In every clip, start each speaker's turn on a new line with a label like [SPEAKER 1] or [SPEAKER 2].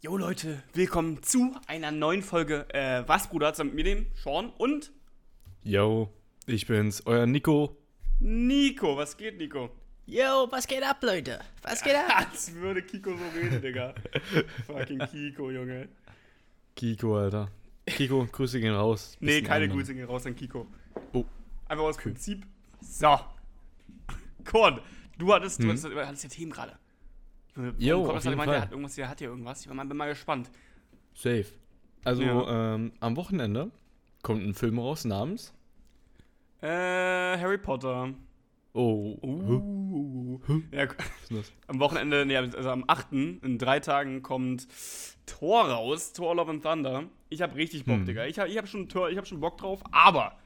[SPEAKER 1] Jo Leute, willkommen zu einer neuen Folge äh, Was Bruder zusammen mit mir, dem Sean und
[SPEAKER 2] Yo, ich bin's, euer Nico.
[SPEAKER 1] Nico. Was geht, Nico?
[SPEAKER 3] Yo, was geht ab, Leute? Was geht ab?
[SPEAKER 1] Als würde Kiko so reden, Digga. Fucking Kiko, Junge.
[SPEAKER 2] Kiko, Alter. Kiko, Grüße gehen raus.
[SPEAKER 1] Nee, keine
[SPEAKER 2] anderen.
[SPEAKER 1] Grüße gehen raus an Kiko.
[SPEAKER 2] Oh.
[SPEAKER 1] Einfach aus Prinzip. So. Korn, du hattest, du
[SPEAKER 2] Hm?
[SPEAKER 1] hattest, du hattest ja Themen gerade.
[SPEAKER 2] Jo, auf jeden
[SPEAKER 1] gemeint,
[SPEAKER 2] Fall.
[SPEAKER 1] Der hat irgendwas, der hat hier irgendwas. Ich bin mal, bin mal gespannt.
[SPEAKER 2] Safe. Also,
[SPEAKER 1] Ja.
[SPEAKER 2] ähm, am Wochenende kommt ein Film raus namens.
[SPEAKER 1] Äh, Harry Potter.
[SPEAKER 2] Oh.
[SPEAKER 1] Uh. Ja,
[SPEAKER 2] ist denn das?
[SPEAKER 1] am Wochenende, nee, also am 8. in drei Tagen kommt Thor raus, Thor Love and Thunder. Ich hab richtig Bock,
[SPEAKER 2] Hm.
[SPEAKER 1] Digga. Ich hab, ich hab schon Thor, ich hab schon Bock drauf, aber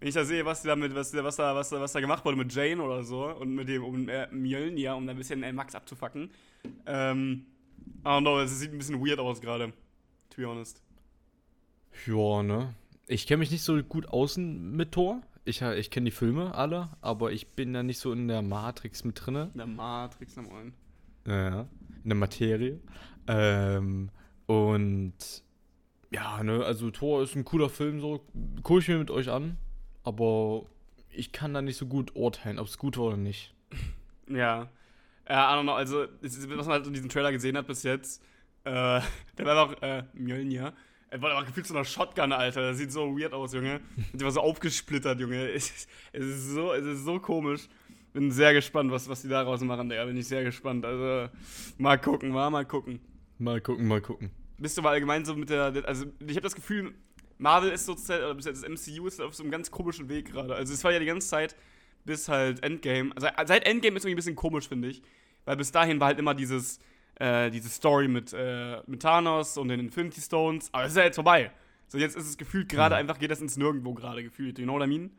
[SPEAKER 1] wenn ich da sehe, was da mit, was, was da, was was da gemacht wurde mit Jane oder so und mit dem um äh, Mjölnir, um da ein bisschen äh, Max abzufacken, ähm, I don't know, es sieht ein bisschen weird aus gerade. To be honest.
[SPEAKER 2] Ja, ne? Ich kenne mich nicht so gut außen mit Thor. Ich, ha- ich kenne die Filme alle, aber ich bin da nicht so in der Matrix mit drinne.
[SPEAKER 1] In der Matrix am Ohren.
[SPEAKER 2] Ja, in der Materie. Ähm, und ja, ne, also Thor ist ein cooler Film, so gucke ich mir mit euch an, aber ich kann da nicht so gut urteilen, ob es gut war oder nicht.
[SPEAKER 1] Ja. Ja, I don't know, also, was man halt in diesem Trailer gesehen hat bis jetzt, äh, der war einfach, äh, Mjölnir. Er war aber gefühlt so einer Shotgun, Alter. Das sieht so weird aus, Junge. Und der war so aufgesplittert, Junge. Es ist, es ist, so, es ist so komisch. Bin sehr gespannt, was, was die daraus machen, Digga. Bin ich sehr gespannt. Also, mal gucken, mal, mal gucken.
[SPEAKER 2] Mal gucken, mal gucken.
[SPEAKER 1] Bist du mal allgemein so mit der, also, ich habe das Gefühl, Marvel ist so, oder bis jetzt das MCU ist auf so einem ganz komischen Weg gerade. Also, es war ja die ganze Zeit bis halt Endgame. Also, seit Endgame ist irgendwie ein bisschen komisch, finde ich. Weil bis dahin war halt immer dieses, äh, diese Story mit, äh, mit Thanos und den Infinity Stones. Aber das ist ja jetzt vorbei. So, jetzt ist es gefühlt gerade
[SPEAKER 2] Mhm.
[SPEAKER 1] einfach, geht das ins Nirgendwo gerade gefühlt. You know what I mean?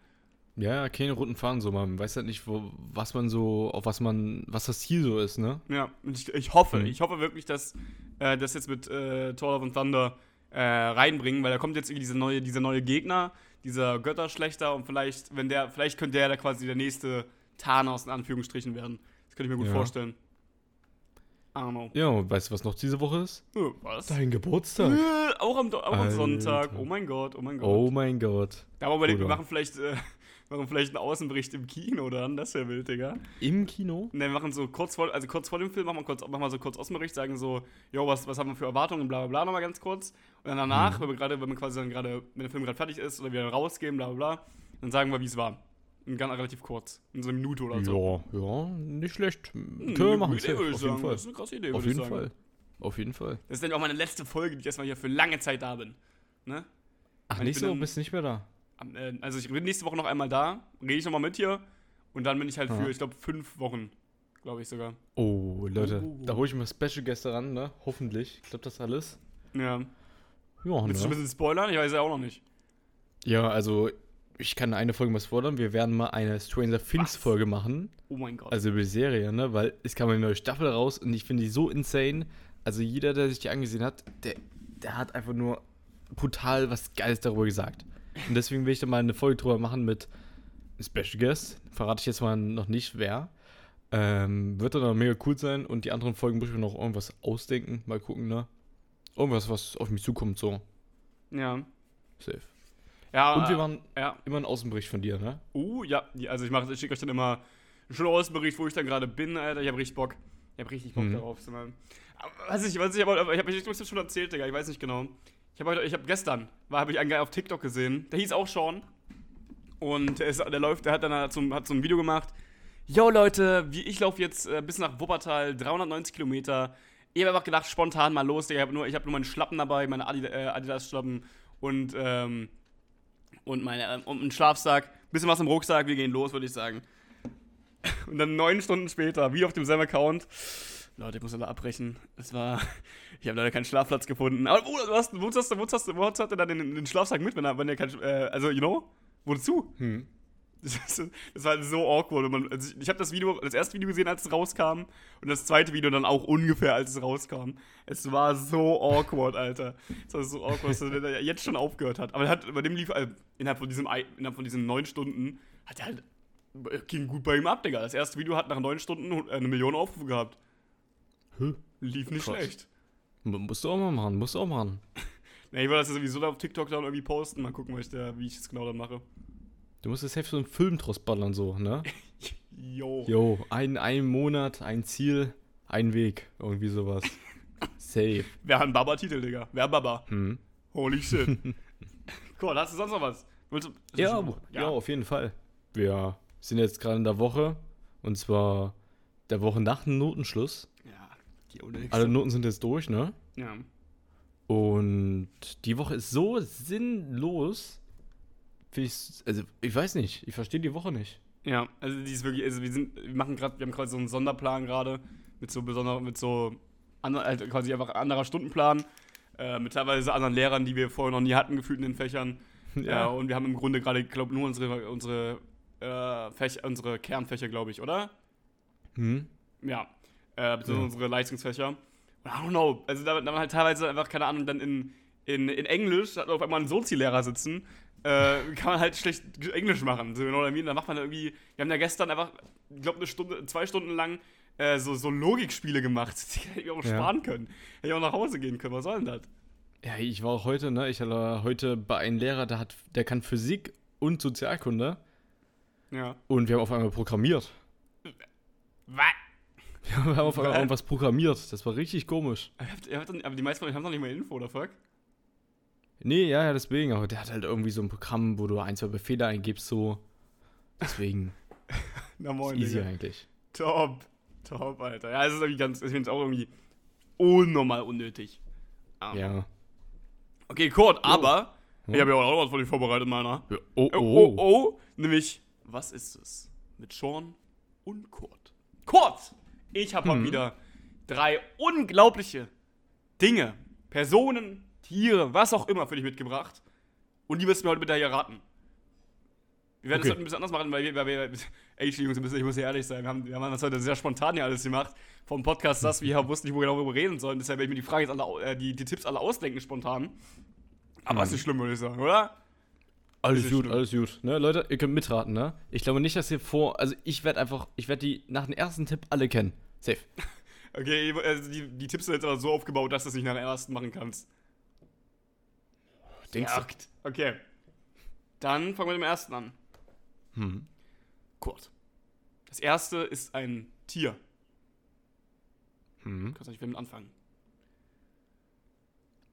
[SPEAKER 2] Ja, keine roten Fahnen so, man weiß halt nicht, wo, was man so, auf was man, was das Ziel so ist, ne?
[SPEAKER 1] Ja, ich, ich hoffe,
[SPEAKER 2] Mhm.
[SPEAKER 1] ich hoffe wirklich, dass äh, das jetzt mit äh, Thor and Thunder äh, reinbringen, weil da kommt jetzt irgendwie diese neue, dieser neue Gegner, dieser Götterschlechter und vielleicht, wenn der, vielleicht könnte der da quasi der nächste Thanos in Anführungsstrichen werden. Das könnte ich mir gut
[SPEAKER 2] Ja.
[SPEAKER 1] vorstellen. I don't know.
[SPEAKER 2] Ja, und weißt du, was noch diese Woche ist?
[SPEAKER 1] Was?
[SPEAKER 2] Dein Geburtstag.
[SPEAKER 1] Äh, auch am, auch am. Sonntag. Oh mein Gott, oh mein Gott.
[SPEAKER 2] Oh mein Gott.
[SPEAKER 1] Da haben wir überlegt, wir machen vielleicht, äh, machen vielleicht einen Außenbericht im Kino dann. Das wäre wild, Digga.
[SPEAKER 2] Im Kino?
[SPEAKER 1] Und dann machen so kurz vor, also kurz vor dem Film machen wir, kurz, machen wir so kurz Außenbericht, sagen so, jo, was, was haben wir für Erwartungen, bla bla bla, nochmal ganz kurz. Und dann danach,
[SPEAKER 2] Mhm.
[SPEAKER 1] wenn wir gerade, wenn wir quasi dann gerade, wenn der Film gerade fertig ist oder wir rausgehen, bla bla bla, dann sagen wir, wie es war. Und ganz relativ kurz. In so einer Minute oder so.
[SPEAKER 2] Ja, ja, nicht schlecht.
[SPEAKER 1] Hm,
[SPEAKER 2] Können wir
[SPEAKER 1] eine
[SPEAKER 2] machen,
[SPEAKER 1] Idee,
[SPEAKER 2] auf jeden
[SPEAKER 1] sagen.
[SPEAKER 2] Fall.
[SPEAKER 1] Das ist eine krasse Idee,
[SPEAKER 2] Auf jeden
[SPEAKER 1] sagen.
[SPEAKER 2] Fall. Auf jeden Fall.
[SPEAKER 1] Das ist dann auch meine letzte Folge, die ich erstmal hier für lange Zeit da bin. Ne?
[SPEAKER 2] Ach,
[SPEAKER 1] Ich
[SPEAKER 2] nicht so,
[SPEAKER 1] dann-
[SPEAKER 2] bist nicht mehr da.
[SPEAKER 1] Äh, Also ich bin nächste Woche noch einmal da, rede ich nochmal mit hier und dann bin ich halt für,
[SPEAKER 2] Ja.
[SPEAKER 1] ich glaube, fünf Wochen, glaube ich sogar.
[SPEAKER 2] Oh, Leute,
[SPEAKER 1] Uh.
[SPEAKER 2] da hole ich mir Special Gäste ran, ne? Hoffentlich. Klappt das alles?
[SPEAKER 1] Ja.
[SPEAKER 2] Ja,
[SPEAKER 1] Willst du ein
[SPEAKER 2] ne?
[SPEAKER 1] bisschen spoilern? Ich weiß ja auch noch nicht.
[SPEAKER 2] Ja, also, ich kann eine Folge mal fordern. Wir werden mal eine Stranger Things? Folge machen.
[SPEAKER 1] Oh mein Gott.
[SPEAKER 2] Also über die Serie, ne? Weil es kam eine neue Staffel raus und ich finde die so insane. Also jeder, der sich die angesehen hat, der, der hat einfach nur brutal was Geiles darüber gesagt. Und deswegen will ich da mal eine Folge drüber machen mit Special Guest. Verrate ich jetzt mal noch nicht, wer. Ähm, wird dann auch mega cool sein und die anderen Folgen muss ich mir noch irgendwas ausdenken. Mal gucken, ne? Irgendwas, was auf mich zukommt, so.
[SPEAKER 1] ja.
[SPEAKER 2] Safe.
[SPEAKER 1] Ja,
[SPEAKER 2] Und wir
[SPEAKER 1] äh,
[SPEAKER 2] waren
[SPEAKER 1] ja.
[SPEAKER 2] immer ein Außenbericht von dir, ne?
[SPEAKER 1] Uh, ja, also ich mache, ich schicke euch dann immer einen schönen Außenbericht, wo ich dann gerade bin, Alter. Ich habe richtig Bock. Ich habe richtig Bock
[SPEAKER 2] Mhm.
[SPEAKER 1] darauf. So, man. Aber Was ich, was ich, aber ich habe ich das schon erzählt, Digga. Ich weiß nicht genau. Habe heute, ich habe gestern, habe ich einen Guy auf TikTok gesehen. Der hieß auch Sean. Und der, ist, der läuft, der hat dann hat so, ein- hat so ein Video gemacht. Yo Leute, wie, ich laufe jetzt äh, bis nach Wuppertal, 390 Kilometer. Ich habe einfach gedacht, spontan mal los. Ich habe nur, ich hab nur meine Schlappen dabei, meine äh, Adidas-Schlappen und, ähm, und, meine, ähm, und einen Schlafsack. Bisschen was im Rucksack, wir gehen los, würde ich sagen. Und dann neun Stunden später, wie auf demselben Account. Leute, ich muss leider abbrechen. Es war. Ich habe leider keinen Schlafplatz gefunden. Aber wo, du hast, wo, hast, wo, hast, wo hat er dann den, den Schlafsack mit, wenn er, wenn er kein. Äh, also, you know? Wozu?
[SPEAKER 2] Hm.
[SPEAKER 1] Das, das war halt so awkward. Man, also ich ich habe das Video, das erste Video gesehen, als es rauskam. Und das zweite Video dann auch ungefähr, als es rauskam. Es war so awkward, Alter. Es war so awkward, dass er jetzt schon aufgehört hat. Aber er hat, bei dem lief äh, innerhalb von diesem innerhalb von diesen neun Stunden hat er halt ging gut bei ihm ab, Digga. Das erste Video hat nach neun Stunden eine Million Aufrufe gehabt.
[SPEAKER 2] Hä?
[SPEAKER 1] Lief nicht
[SPEAKER 2] Krass.
[SPEAKER 1] schlecht.
[SPEAKER 2] Musst du auch mal machen, musst du auch machen.
[SPEAKER 1] Ne, ich wollte das ja sowieso da auf TikTok dann irgendwie posten. Mal gucken, was ich da, wie ich das genau dann mache.
[SPEAKER 2] Du musst jetzt safe so einen Film draus ballern, so, ne?
[SPEAKER 1] Jo.
[SPEAKER 2] Jo, ein, ein Monat, ein Ziel, ein Weg. Irgendwie sowas. Safe.
[SPEAKER 1] Wer ein Baba-Titel, Digga? Wer Baba?
[SPEAKER 2] Hm.
[SPEAKER 1] Holy shit. cool, hast du sonst noch was? Willst du, ist das
[SPEAKER 2] Ja,
[SPEAKER 1] schon-
[SPEAKER 2] ja, auf jeden Fall. Wir sind jetzt gerade in der Woche. Und zwar der Woche nach dem Notenschluss.
[SPEAKER 1] Ja, die
[SPEAKER 2] Alle Noten sind jetzt durch, ne?
[SPEAKER 1] Ja.
[SPEAKER 2] Und die Woche ist so sinnlos. Finde ich, also ich weiß nicht, ich verstehe die Woche nicht.
[SPEAKER 1] Ja, also die ist wirklich, also wir sind, wir machen gerade, wir haben gerade so einen Sonderplan gerade mit so besonderen, mit so ander, also quasi einfach anderer Stundenplan, äh, mit teilweise anderen Lehrern, die wir vorher noch nie hatten, gefühlt in den Fächern. Ja. und wir haben im Grunde gerade, ich glaube, nur unsere, unsere, äh, Fächer, unsere Kernfächer, glaube ich, oder?
[SPEAKER 2] Hm?
[SPEAKER 1] Ja. Äh, beziehungsweise
[SPEAKER 2] Ja.
[SPEAKER 1] unsere Leistungsfächer. I don't know. Also da, da waren halt teilweise einfach, keine Ahnung, dann in, in, in Englisch, da hat auf einmal einen Sozi-Lehrer sitzen, äh, kann man halt schlecht Englisch machen. So, you know what I mean? Da macht man irgendwie, wir haben ja gestern einfach, ich glaube, eine Stunde, zwei Stunden lang äh, so, so Logikspiele gemacht. Die hätte ich auch
[SPEAKER 2] Ja.
[SPEAKER 1] sparen können. Hätte ich auch nach Hause gehen können. Was soll denn das?
[SPEAKER 2] Ja, ich war auch heute, ne? Ich war heute bei einem Lehrer, der hat, der kann Physik und Sozialkunde.
[SPEAKER 1] Ja.
[SPEAKER 2] Und wir haben auf einmal programmiert.
[SPEAKER 1] Was?
[SPEAKER 2] Wir haben auf einmal
[SPEAKER 1] Was?
[SPEAKER 2] irgendwas programmiert. Das war richtig komisch.
[SPEAKER 1] Aber die meisten von euch haben doch nicht mal Info, oder fuck?
[SPEAKER 2] Nee, ja, ja, deswegen. Aber der hat halt irgendwie so ein Programm, wo du ein, zwei Befehle eingibst, so. Deswegen
[SPEAKER 1] Na moin,
[SPEAKER 2] easy
[SPEAKER 1] Digga.
[SPEAKER 2] eigentlich.
[SPEAKER 1] Top. Top, Alter. Ja, es ist irgendwie ganz, ich finde es auch irgendwie unnormal unnötig. Aber-
[SPEAKER 2] Ja.
[SPEAKER 1] Okay, Kurt, aber
[SPEAKER 2] Ja.
[SPEAKER 1] ich habe ja auch noch was von dir vorbereitet, meiner.
[SPEAKER 2] ja. Oh,
[SPEAKER 1] Oh,
[SPEAKER 2] oh,
[SPEAKER 1] oh, oh. Nämlich, was ist es? Mit Sean und Kurt. Kurt! Ich habe mal
[SPEAKER 2] Hm.
[SPEAKER 1] wieder drei unglaubliche Dinge, Personen, Tiere, was auch immer für dich mitgebracht. Und die wirst du mir heute bitte hier raten. Wir werden es
[SPEAKER 2] Okay.
[SPEAKER 1] heute ein bisschen anders machen, weil wir, weil wir ey, Jungs, ich muss ja ehrlich sein, wir haben, wir haben das heute sehr spontan hier alles gemacht. Vom Podcast das, wir wussten nicht, wo wir genau darüber reden sollen. Deshalb werde ich mir die Frage jetzt alle, äh, die, die Tipps alle ausdenken spontan. Aber ist nicht schlimm, würde ich sagen, oder?
[SPEAKER 2] Alles gut,
[SPEAKER 1] schlimm.
[SPEAKER 2] alles gut. Ne, Leute, ihr könnt mitraten, ne? Ich glaube nicht, dass ihr vor. Also ich werde einfach, ich werde die nach dem ersten Tipp alle kennen. Safe.
[SPEAKER 1] Okay, also die, die Tipps sind jetzt aber so aufgebaut, dass du es nicht nach dem ersten machen kannst.
[SPEAKER 2] Denkst
[SPEAKER 1] Ja, Okay. Dann fangen wir mit dem ersten an.
[SPEAKER 2] du? Hm.
[SPEAKER 1] Kurt. Das erste ist ein Tier.
[SPEAKER 2] Hm.
[SPEAKER 1] Kannst du nicht damit anfangen.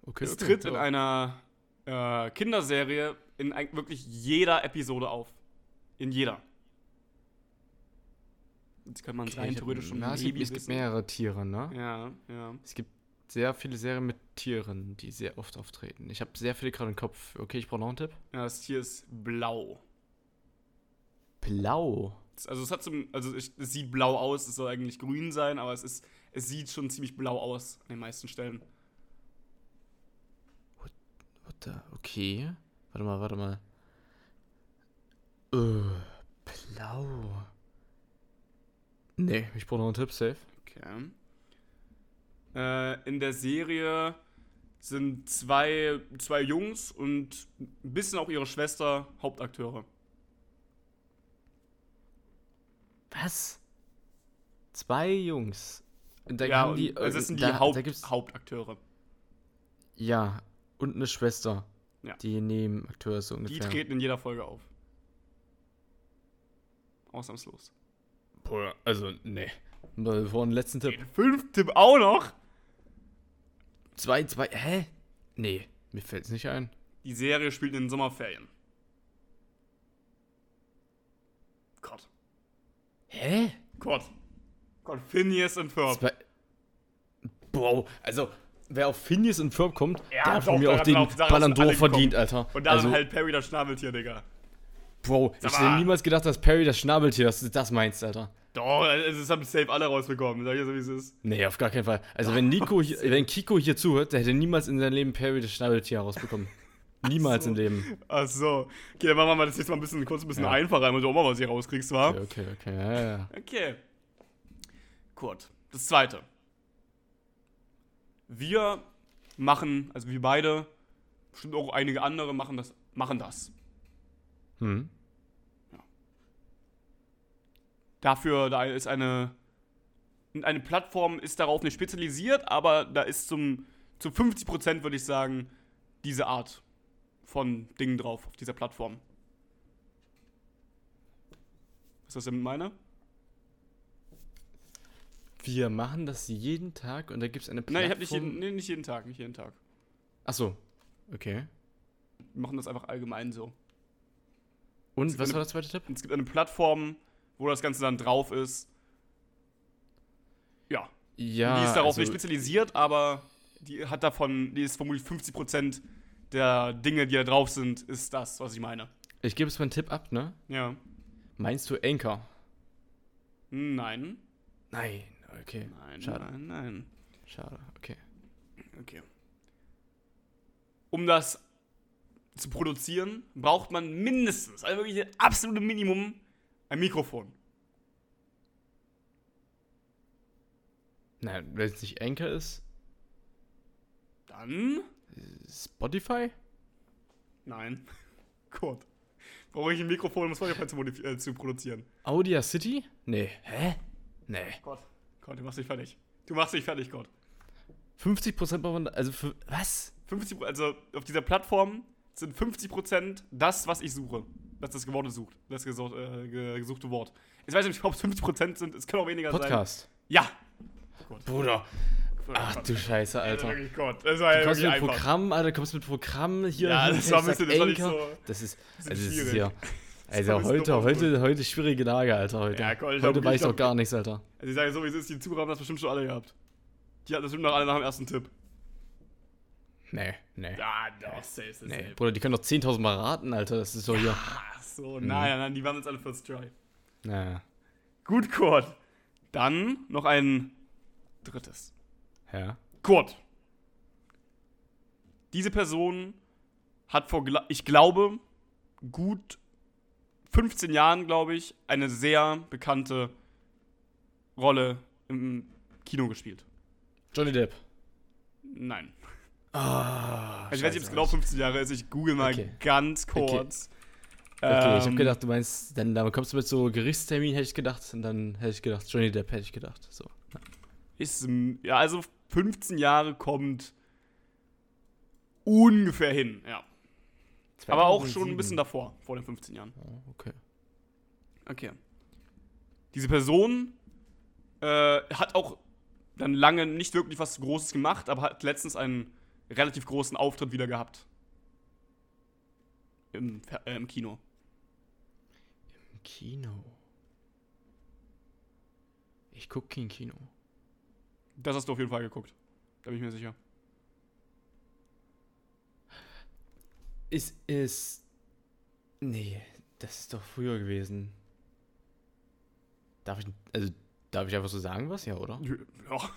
[SPEAKER 2] Okay.
[SPEAKER 1] Es
[SPEAKER 2] okay.
[SPEAKER 1] tritt in
[SPEAKER 2] ja.
[SPEAKER 1] einer äh, Kinderserie in wirklich jeder Episode auf. In jeder. Jetzt kann man es
[SPEAKER 2] Okay,
[SPEAKER 1] rein theoretisch schon
[SPEAKER 2] Na, es, gibt, es gibt mehrere Tiere, ne?
[SPEAKER 1] Ja, ja.
[SPEAKER 2] Es gibt sehr viele Serien mit Tieren, die sehr oft auftreten. Ich habe sehr viele gerade im Kopf. Okay, ich brauche noch einen Tipp.
[SPEAKER 1] Ja, das Tier ist blau.
[SPEAKER 2] Blau.
[SPEAKER 1] Also es hat zum, also es es sieht blau aus, es soll eigentlich grün sein, aber es ist, es sieht schon ziemlich blau aus an den meisten Stellen.
[SPEAKER 2] What the? Okay. Warte mal, warte mal. Äh, blau. Nee, ich brauche noch einen Tipp, safe.
[SPEAKER 1] Okay. Äh, in der Serie sind zwei, zwei Jungs und ein bisschen auch ihre Schwester Hauptakteure.
[SPEAKER 2] Was? Zwei Jungs. Da
[SPEAKER 1] ja,
[SPEAKER 2] die,
[SPEAKER 1] also das sind die
[SPEAKER 2] da,
[SPEAKER 1] Haupt,
[SPEAKER 2] da
[SPEAKER 1] Hauptakteure.
[SPEAKER 2] Ja, und eine Schwester.
[SPEAKER 1] Ja.
[SPEAKER 2] Die Nebenakteur ist so
[SPEAKER 1] Die
[SPEAKER 2] ungefähr.
[SPEAKER 1] treten in jeder Folge auf. Ausnahmslos.
[SPEAKER 2] Boah, also, nee. Vor den letzten Tipp.
[SPEAKER 1] Den fünften Tipp auch noch.
[SPEAKER 2] Zwei, zwei, hä? Nee, mir fällt's nicht ein.
[SPEAKER 1] Die Serie spielt in den Sommerferien. Gott.
[SPEAKER 2] Hä?
[SPEAKER 1] Gott. Gott, Phineas und Ferb.
[SPEAKER 2] Zwei. Bro, also, wer auf Phineas und Ferb kommt,
[SPEAKER 1] Ja,
[SPEAKER 2] der hat von mir
[SPEAKER 1] da
[SPEAKER 2] auch den Ballon d'Or verdient, Alter.
[SPEAKER 1] Und dann
[SPEAKER 2] also,
[SPEAKER 1] halt Perry das Schnabeltier, Digga.
[SPEAKER 2] Bro, ich
[SPEAKER 1] Sag
[SPEAKER 2] hätte
[SPEAKER 1] mal.
[SPEAKER 2] niemals gedacht, dass Perry das Schnabeltier ist. Das meinst, Alter.
[SPEAKER 1] Doch, das haben safe alle rausbekommen. Sag ich so, wie es ist.
[SPEAKER 2] Nee, auf gar keinen Fall. Also, wenn Nico hier, wenn Kiko hier zuhört, der hätte niemals in seinem Leben Perry das Schnabeltier herausbekommen. Niemals
[SPEAKER 1] so.
[SPEAKER 2] im Leben.
[SPEAKER 1] Ach so. Okay, dann machen wir das jetzt mal ein bisschen, kurz ein bisschen
[SPEAKER 2] Ja.
[SPEAKER 1] einfacher, damit du auch mal was hier rauskriegst, wa?
[SPEAKER 2] Okay, okay, okay. Ja, ja.
[SPEAKER 1] Okay. Kurt. Das zweite. Wir machen, also wir beide, bestimmt auch einige andere machen das, machen das.
[SPEAKER 2] Hm.
[SPEAKER 1] Dafür, da ist eine, eine Plattform ist darauf nicht spezialisiert, aber da ist zum, zu 50% würde ich sagen, diese Art von Dingen drauf auf dieser Plattform. Was ist das denn meine?
[SPEAKER 2] Wir machen das jeden Tag und da gibt es eine
[SPEAKER 1] Nein, ich habe nicht jeden, nee, nicht jeden Tag, nicht jeden Tag.
[SPEAKER 2] Achso, okay.
[SPEAKER 1] Wir machen das einfach allgemein so.
[SPEAKER 2] Und was
[SPEAKER 1] eine-
[SPEAKER 2] war der zweite Tipp?
[SPEAKER 1] Es gibt eine Plattform, wo das Ganze dann drauf ist. Ja,
[SPEAKER 2] Ja,
[SPEAKER 1] die ist darauf
[SPEAKER 2] also,
[SPEAKER 1] nicht spezialisiert, aber die hat davon, die ist vermutlich 50% der Dinge, die da drauf sind, ist das, was ich meine.
[SPEAKER 2] ich gebe jetzt mal einen Tipp ab, ne?
[SPEAKER 1] Ja.
[SPEAKER 2] Meinst du Anchor?
[SPEAKER 1] Nein.
[SPEAKER 2] Nein, okay.
[SPEAKER 1] Nein,
[SPEAKER 2] Schade.
[SPEAKER 1] nein, nein.
[SPEAKER 2] Schade, okay.
[SPEAKER 1] Okay. Um das zu produzieren, braucht man mindestens, also wirklich das absolute Minimum, ein Mikrofon.
[SPEAKER 2] Nein, wenn es nicht Anchor ist,
[SPEAKER 1] Dann.
[SPEAKER 2] Spotify?
[SPEAKER 1] Nein. Gott. Brauche ich ein Mikrofon, um Spotify zu, äh, zu produzieren?
[SPEAKER 2] Audia City? Nee. Hä? Nee.
[SPEAKER 1] Gott. Gott, du machst dich fertig. Du machst dich fertig, Gott.
[SPEAKER 2] 50% braucht man, also für, was?
[SPEAKER 1] 50, also auf dieser Plattform sind 50% das, was ich suche. Das ist das gewordene sucht. Das gesuch, äh, ge- gesuchte Wort. Ich weiß nicht, ob es 50% sind, es können auch weniger sein.
[SPEAKER 2] Podcast.
[SPEAKER 1] Ja.
[SPEAKER 2] Bruder. Ach
[SPEAKER 1] Gott.
[SPEAKER 2] du Scheiße,
[SPEAKER 1] Alter. Wirklich Gott. Das war ja
[SPEAKER 2] Du kommst mit
[SPEAKER 1] einfach.
[SPEAKER 2] Programm, Alter, du kommst mit Programm hier.
[SPEAKER 1] Ja, das war ein bisschen, das war nicht so.
[SPEAKER 2] Das ist, also das ist
[SPEAKER 1] schwierig.
[SPEAKER 2] Also heute, heute, heute schwierige Lage, Alter, heute.
[SPEAKER 1] Ja, ich
[SPEAKER 2] heute weiß
[SPEAKER 1] ich
[SPEAKER 2] doch
[SPEAKER 1] glaub-
[SPEAKER 2] gar nichts, Alter.
[SPEAKER 1] Also ich sage so, wie es ist, die Zuhörer haben das bestimmt schon alle gehabt. Die hatten das bestimmt noch alle nach dem ersten Tipp.
[SPEAKER 2] Nee, nee.
[SPEAKER 1] Ja, doch, safe, safe,
[SPEAKER 2] Nee,
[SPEAKER 1] safe.
[SPEAKER 2] Bruder, die können doch 10.000 Mal raten, Alter. Das ist so hier.
[SPEAKER 1] Ach so, nein, nein, die waren jetzt alle first try.
[SPEAKER 2] Naja.
[SPEAKER 1] Gut, Kurt. Dann noch ein drittes.
[SPEAKER 2] Ja.
[SPEAKER 1] Kurt. Diese Person hat vor, ich glaube, gut 15 Jahren, glaube ich, eine sehr bekannte Rolle im Kino gespielt.
[SPEAKER 2] Johnny Depp.
[SPEAKER 1] Nein. Also ich weiß nicht, ob es genau 15 Jahre ist. Ich google mal
[SPEAKER 2] Okay.
[SPEAKER 1] ganz kurz.
[SPEAKER 2] Okay, ich
[SPEAKER 1] Ähm,
[SPEAKER 2] hab gedacht, du meinst, dann, dann kommst du mit so Gerichtstermin, hätte ich gedacht. Und dann hätte ich gedacht, Johnny Depp hätte ich gedacht. So.
[SPEAKER 1] Ist, ja, also 15 Jahre kommt ungefähr hin, ja. Aber auch schon ein bisschen
[SPEAKER 2] 2007.
[SPEAKER 1] davor, vor den 15 Jahren.
[SPEAKER 2] Oh, okay.
[SPEAKER 1] Okay. Diese Person äh, hat auch dann lange nicht wirklich was Großes gemacht, aber hat letztens einen relativ großen Auftritt wieder gehabt. Im, äh, im Kino.
[SPEAKER 2] Im Kino. Ich guck kein Kino.
[SPEAKER 1] Das hast du auf jeden Fall geguckt. Da bin ich mir sicher.
[SPEAKER 2] Ist es. Nee, das ist doch früher gewesen. Darf ich. Also, darf ich einfach so sagen was? Ja, oder?
[SPEAKER 1] Ja.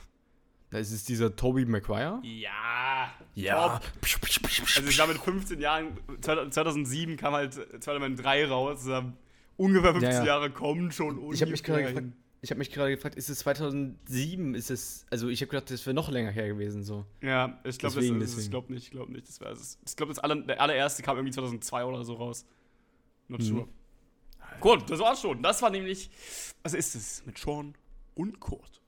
[SPEAKER 2] Das ist dieser Toby Maguire.
[SPEAKER 1] Ja.
[SPEAKER 2] Ja.
[SPEAKER 1] Top. Also ich war mit 15 Jahren, 2007 kam halt Spider-Man 3 raus. Also ungefähr 15
[SPEAKER 2] Ja, ja.
[SPEAKER 1] Jahre kommen schon
[SPEAKER 2] Ich habe mich gerade gefragt. Ich habe mich gerade gefragt, ist es 2007? Ist es, also ich habe gedacht, das wäre noch länger her gewesen so.
[SPEAKER 1] Ja, ich glaube, das, ist- ich glaube nicht, ich glaube nicht. Das war, es. ich glaube, das aller, der allererste kam irgendwie 2002 oder so raus. Not
[SPEAKER 2] Mhm.
[SPEAKER 1] sure. Gut, das war's schon. Das war nämlich, was ist es? Mit Sean und Kurt.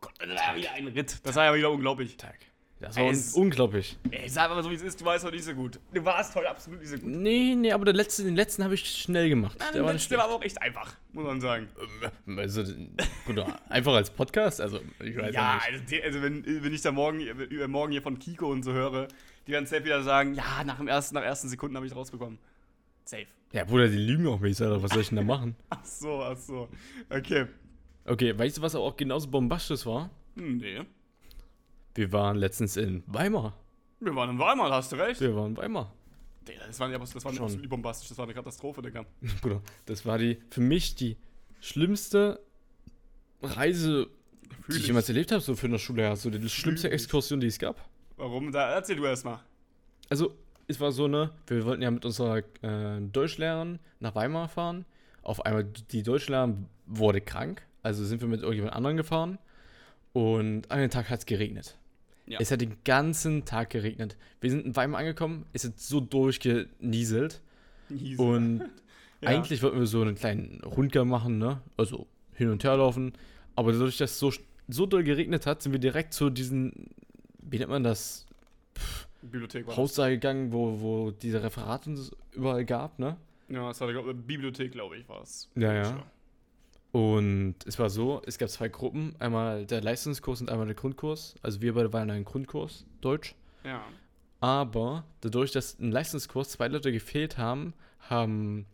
[SPEAKER 1] Gott, das war wieder ein Ritt. Das war ja wieder unglaublich.
[SPEAKER 2] Tag. Das war
[SPEAKER 1] Es-
[SPEAKER 2] unglaublich.
[SPEAKER 1] Ey, sag aber so, wie es ist, du weißt heute nicht so gut. Du warst heute absolut nicht so gut.
[SPEAKER 2] Nee, nee, aber letzte, den letzten habe ich schnell gemacht.
[SPEAKER 1] Nein,
[SPEAKER 2] der war
[SPEAKER 1] der war aber auch echt einfach, muss man sagen.
[SPEAKER 2] schlecht. Also, Bruder, einfach als Podcast, also ich weiß
[SPEAKER 1] Ja,
[SPEAKER 2] ja nicht.
[SPEAKER 1] also, also wenn, wenn ich da morgen, morgen hier von Kiko und so höre, die werden safe wieder sagen, ja, nach dem ersten, nach ersten Sekunden habe ich rausbekommen. Safe.
[SPEAKER 2] Ja, Bruder, die lügen auch mich, Alter. Was soll ich denn da machen?
[SPEAKER 1] Ach so, ach so. Okay.
[SPEAKER 2] Okay, weißt du, was auch genauso bombastisch war?
[SPEAKER 1] Hm, nee.
[SPEAKER 2] Wir waren letztens in Weimar.
[SPEAKER 1] Wir waren in Weimar, hast du recht.
[SPEAKER 2] Wir waren in Weimar.
[SPEAKER 1] Das war, ja, das war
[SPEAKER 2] Schon.
[SPEAKER 1] absolut bombastisch, das war eine Katastrophe, Digga.
[SPEAKER 2] Bruder, das war die für mich die schlimmste Reise, die ich jemals erlebt habe, so für eine Schule. Ja, so die schlimmste. Exkursion, die es gab.
[SPEAKER 1] Warum? Da erzähl du erst mal.
[SPEAKER 2] Also, es war so eine, wir wollten ja mit unserer äh, Deutschlehrerin nach Weimar fahren. Auf einmal, die Deutschlehrerin wurde krank, also sind wir mit irgendjemand anderen gefahren. Und an dem Tag hat es geregnet.
[SPEAKER 1] Ja.
[SPEAKER 2] Es hat den ganzen Tag geregnet. Wir sind in Weimar angekommen, es ist so durchgenieselt. Und
[SPEAKER 1] Ja.
[SPEAKER 2] eigentlich wollten wir so einen kleinen Rundgang machen, ne? Also hin und her laufen. Aber dadurch, dass es so, so doll geregnet hat, sind wir direkt zu diesen wie nennt man das,
[SPEAKER 1] Bibliothek war
[SPEAKER 2] Haus da gegangen, wo, wo diese Referate überall gab, ne?
[SPEAKER 1] Ja, das war, glaub, Bibliothek, glaube ich, war es.
[SPEAKER 2] Ja, ja. Und es war so, es gab zwei Gruppen, einmal der Leistungskurs und einmal der Grundkurs. Also wir beide waren in einem Grundkurs, Deutsch.
[SPEAKER 1] Ja.
[SPEAKER 2] Aber dadurch, dass im Leistungskurs zwei Leute gefehlt haben, haben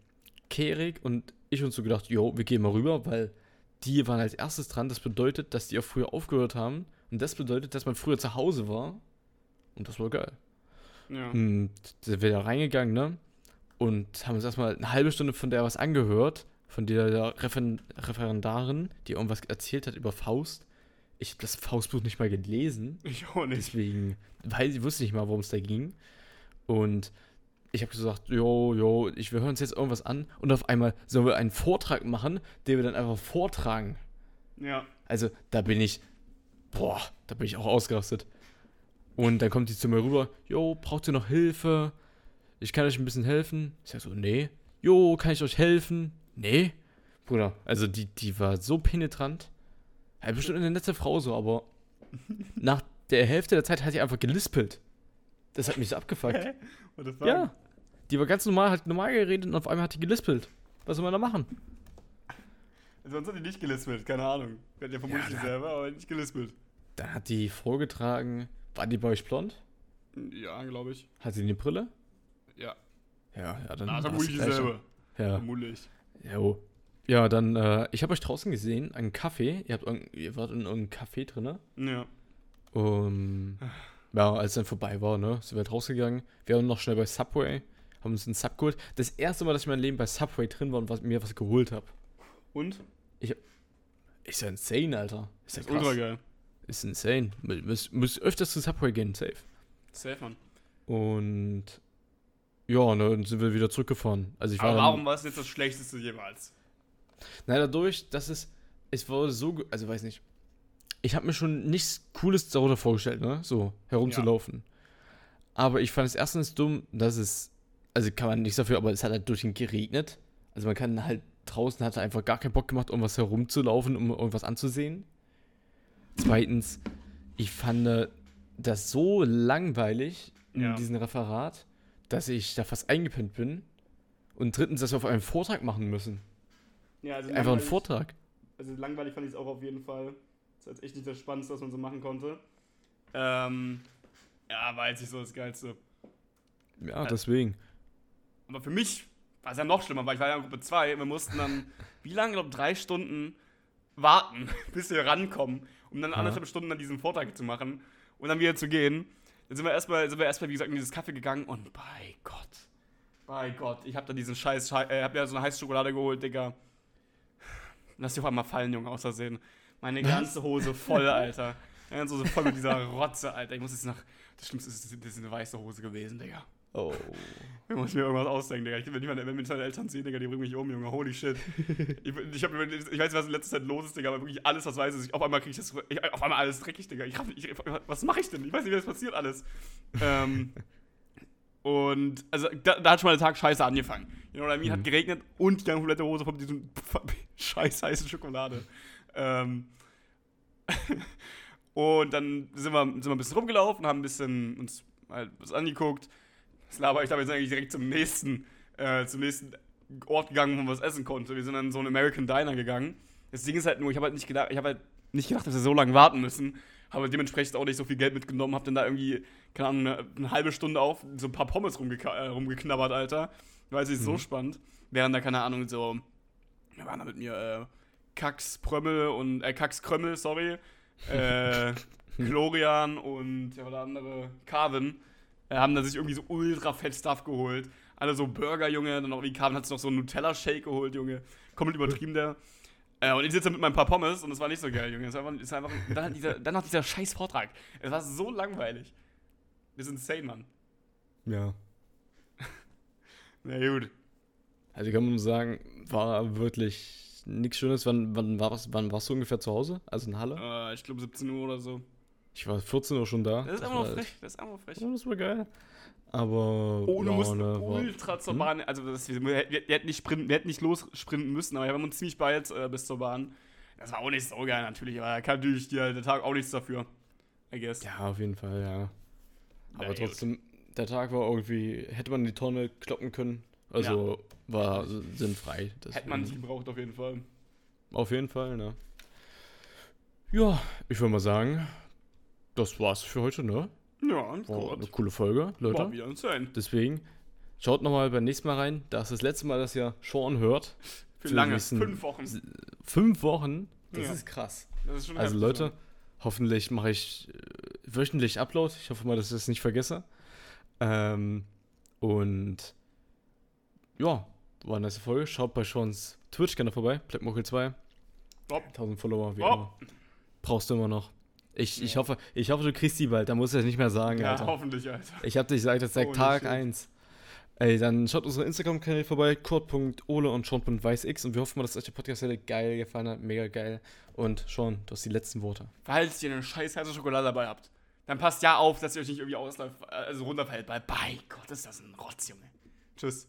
[SPEAKER 2] Kerik und ich uns so gedacht, jo, wir gehen mal rüber, weil die waren als erstes dran. Das bedeutet, dass die auch früher aufgehört haben. Und das bedeutet, dass man früher zu Hause war. Und das war geil.
[SPEAKER 1] Ja.
[SPEAKER 2] Und sind wir da reingegangen, ne? Und haben uns erstmal eine halbe Stunde von der was angehört. Von der, der Referen Referendarin, die irgendwas erzählt hat über Faust. Ich habe das Faustbuch nicht mal gelesen.
[SPEAKER 1] Ich auch nicht.
[SPEAKER 2] Deswegen, weil ich wusste nicht mal, worum es da ging. Und ich habe gesagt, jo, jo, ich, wir hören uns jetzt irgendwas an. Und auf einmal sollen wir einen Vortrag machen, den wir dann einfach vortragen.
[SPEAKER 1] Ja.
[SPEAKER 2] Also, da bin ich, boah, da bin ich auch ausgerastet. Und dann kommt die zu mir rüber, jo, braucht ihr noch Hilfe? Ich kann euch ein bisschen helfen. Ich sag so, nee. Jo, kann ich euch helfen? Nee. Bruder, also die, die war so penetrant. Ja, bestimmt eine nette Frau so, aber nach der Hälfte der Zeit hat sie einfach gelispelt. Das hat mich so abgefuckt. Ja. Die war ganz normal, hat normal geredet und auf einmal hat die gelispelt. Was soll man da machen?
[SPEAKER 1] Sonst hat die nicht gelispelt, keine Ahnung. Wir hatten ja vermutlich
[SPEAKER 2] Ja,
[SPEAKER 1] selber, aber nicht gelispelt.
[SPEAKER 2] Dann hat die vorgetragen, war die bei euch blond?
[SPEAKER 1] Ja, glaube ich.
[SPEAKER 2] Hat sie eine Brille?
[SPEAKER 1] Ja.
[SPEAKER 2] Ja, ja, dann.
[SPEAKER 1] Na, vermutlich dieselbe.
[SPEAKER 2] Ja.
[SPEAKER 1] Vermutlich.
[SPEAKER 2] Jo. Ja, dann, äh, ich habe euch draußen gesehen, einen Kaffee. Ihr, habt ihr wart in irgendeinem Café drin.
[SPEAKER 1] Ja.
[SPEAKER 2] Um, ja, als es dann vorbei war, ne, sind wir halt rausgegangen. Wir waren noch schnell bei Subway, haben uns einen Sub geholt. Das erste Mal, dass ich in meinem Leben bei Subway drin war und was, mir was geholt habe.
[SPEAKER 1] Und?
[SPEAKER 2] Ist ja insane, Alter. Ist ja
[SPEAKER 1] ist ultra
[SPEAKER 2] krass.
[SPEAKER 1] geil.
[SPEAKER 2] Ist insane. Müsst öfters zu Subway gehen, safe.
[SPEAKER 1] Safe, Mann.
[SPEAKER 2] Und ja, ne, dann sind wir wieder zurückgefahren. Also ich war
[SPEAKER 1] Aber
[SPEAKER 2] dann-
[SPEAKER 1] warum war es jetzt das Schlechteste jemals?
[SPEAKER 2] Na, dadurch, dass es. Es war so. Also, weiß nicht. Ich habe mir schon nichts Cooles darunter vorgestellt, ne? So, herumzulaufen. Aber ich fand es erstens dumm, dass es. Also, kann man nichts dafür, aber es hat halt durch den geregnet. Also, man kann halt draußen, hat einfach gar keinen Bock gemacht, um was herumzulaufen, um irgendwas anzusehen. Zweitens, ich fand äh, das so langweilig in
[SPEAKER 1] Ja.
[SPEAKER 2] diesem Referat, dass ich da fast eingepennt bin. Und drittens, dass wir auf einen Vortrag machen müssen.
[SPEAKER 1] Ja, also
[SPEAKER 2] Einfach ein Vortrag.
[SPEAKER 1] Also langweilig fand ich es auch auf jeden Fall. Das ist jetzt echt nicht das Spannendste, was man so machen konnte. Ähm, ja, war jetzt nicht so das Geilste.
[SPEAKER 2] Ja,
[SPEAKER 1] Äh,
[SPEAKER 2] deswegen.
[SPEAKER 1] Aber für mich war es ja noch schlimmer, weil ich war ja in Gruppe 2. Wir mussten dann, wie lange, glaube drei Stunden warten, bis wir rankommen, um dann
[SPEAKER 2] Ja.
[SPEAKER 1] anderthalb Stunden dann diesen Vortrag zu machen und dann wieder zu gehen. Dann sind wir erstmal, sind wir erstmal, wie gesagt, in dieses Kaffee gegangen und bei Gott, bei Gott, ich habe da diesen scheiß, Schei- äh, hab ja so eine heiße Schokolade geholt, Digga. Lass dich auf einmal fallen, Junge, aus Versehen. Meine ganze Hose voll, Alter. Meine ganze Hose voll mit dieser Rotze, Alter. Ich muss jetzt nach, das Schlimmste ist, das ist eine weiße Hose gewesen, Digga.
[SPEAKER 2] Oh.
[SPEAKER 1] Ich muss mir irgendwas ausdenken, Digga. Ich will nicht mal, wenn meine Eltern sehen, Digga, die bringen mich um, Junge. Holy shit. ich, ich, hab, ich weiß nicht, was in letzter Zeit los ist, Digga, aber wirklich alles, was weiß ich, auf einmal kriege ich das, ich, auf einmal alles dreckig, Digga. Ich, ich, was mache ich denn? Ich weiß nicht, wie das passiert alles. ähm, und, also, da, da hat schon mal der Tag scheiße angefangen. You know what I mean? Hat
[SPEAKER 2] Mhm.
[SPEAKER 1] geregnet und die komplette Hose von diesem scheiß heißen Schokolade. Ähm, und dann sind wir, sind wir ein bisschen rumgelaufen, haben ein bisschen uns halt was angeguckt. Das laber ich da jetzt eigentlich direkt zum nächsten, äh, zum nächsten Ort gegangen, wo man was essen konnte. Wir sind dann in so einen American Diner gegangen. Das Ding ist halt nur, ich habe halt nicht gedacht, ich habe halt nicht gedacht, dass wir so lange warten müssen. Habe dementsprechend auch nicht so viel Geld mitgenommen, habe dann da irgendwie, keine Ahnung, eine, eine halbe Stunde auf so ein paar Pommes rumgeka äh, rumgeknabbert, Alter. Jetzt nicht so
[SPEAKER 2] Mhm.
[SPEAKER 1] spannend. Während da, keine Ahnung, so, wir waren da mit mir, äh, Kax Prömmel und, äh, Kax Krömmel, sorry, äh, Florian und, ja, der andere, Carvin, haben da sich irgendwie so ultra fett Stuff geholt. Alle so Burger, Junge, dann auch wie Carvin hat sich noch so einen Nutella-Shake geholt, Junge. Komplett übertrieben der. Äh, und ich sitze mit meinem paar Pommes und das war nicht so geil, Junge. Es war einfach, es war einfach dann, hat dieser, dann noch dieser scheiß Vortrag. Es war so langweilig. Das ist insane, Mann.
[SPEAKER 2] Ja.
[SPEAKER 1] Na gut.
[SPEAKER 2] Also kann man sagen, war wirklich nichts Schönes. Wann, wann, war was, wann warst du ungefähr zu Hause? Also in Halle?
[SPEAKER 1] Äh, ich glaube 17 Uhr oder so.
[SPEAKER 2] Ich war 14 Uhr schon da.
[SPEAKER 1] Das ist
[SPEAKER 2] war
[SPEAKER 1] einfach noch frech. Das ist einfach noch frech.
[SPEAKER 2] Ja, das war geil. Aber.
[SPEAKER 1] Oh, du
[SPEAKER 2] ja,
[SPEAKER 1] musst
[SPEAKER 2] ne, war-
[SPEAKER 1] ultra zur
[SPEAKER 2] Hm?
[SPEAKER 1] Bahn. Also, das, wir, wir, wir, hätten nicht sprinten, wir hätten nicht lossprinten müssen, aber wir haben uns ziemlich bald äh, bis zur Bahn. Das war auch nicht so geil, natürlich, aber da kann natürlich die, der Tag auch nichts dafür. I guess.
[SPEAKER 2] Ja, auf jeden Fall, ja. Aber
[SPEAKER 1] gut.
[SPEAKER 2] trotzdem, der Tag war irgendwie, hätte man die Tonne kloppen können. Also war sinnfrei.
[SPEAKER 1] Hätte man nicht
[SPEAKER 2] deswegen.
[SPEAKER 1] gebraucht, auf jeden Fall.
[SPEAKER 2] Auf jeden Fall, ne? Ja, ich würde mal sagen, das war's für heute, ne?
[SPEAKER 1] Ja,
[SPEAKER 2] War eine
[SPEAKER 1] gut.
[SPEAKER 2] coole Folge, Leute.
[SPEAKER 1] War wieder insane.
[SPEAKER 2] Deswegen, schaut nochmal beim nächsten Mal rein. Das ist das letzte Mal, dass ihr Sean hört.
[SPEAKER 1] Für
[SPEAKER 2] Für
[SPEAKER 1] lange.
[SPEAKER 2] nächsten-
[SPEAKER 1] Fünf Wochen.
[SPEAKER 2] Fünf Wochen. Das
[SPEAKER 1] Ja.
[SPEAKER 2] ist krass.
[SPEAKER 1] Das ist schon
[SPEAKER 2] Also
[SPEAKER 1] heftig,
[SPEAKER 2] Leute,
[SPEAKER 1] ne?
[SPEAKER 2] hoffentlich mache ich äh, wöchentlich Upload. Ich hoffe mal, dass ich das nicht vergesse. Ähm, und ja, war eine nice Folge. Schaut bei Seans Twitch gerne vorbei. Blackmokel 2.
[SPEAKER 1] Hopp.
[SPEAKER 2] 1000 Follower, wie
[SPEAKER 1] Hopp.
[SPEAKER 2] immer. Brauchst du immer noch. Ich, ich,
[SPEAKER 1] Ja.
[SPEAKER 2] hoffe, ich hoffe, du kriegst die bald. Da musst du das nicht mehr sagen,
[SPEAKER 1] Ja,
[SPEAKER 2] Alter.
[SPEAKER 1] hoffentlich, Alter.
[SPEAKER 2] Ich hab dich seit, seit
[SPEAKER 1] Holy
[SPEAKER 2] Tag
[SPEAKER 1] shit.
[SPEAKER 2] 1. Ey, dann schaut unsere Instagram-Kanäle vorbei, kurt.ole und sean.weißx und wir hoffen mal, dass euch der Podcast sehr geil gefallen hat, mega geil. Und Sean, du hast die letzten Worte.
[SPEAKER 1] Falls ihr eine scheiß heiße Schokolade dabei habt, dann passt ja auf, dass ihr euch nicht irgendwie ausläuft, also runterfällt, weil bei Gott ist das ein Rotz, Junge. Tschüss.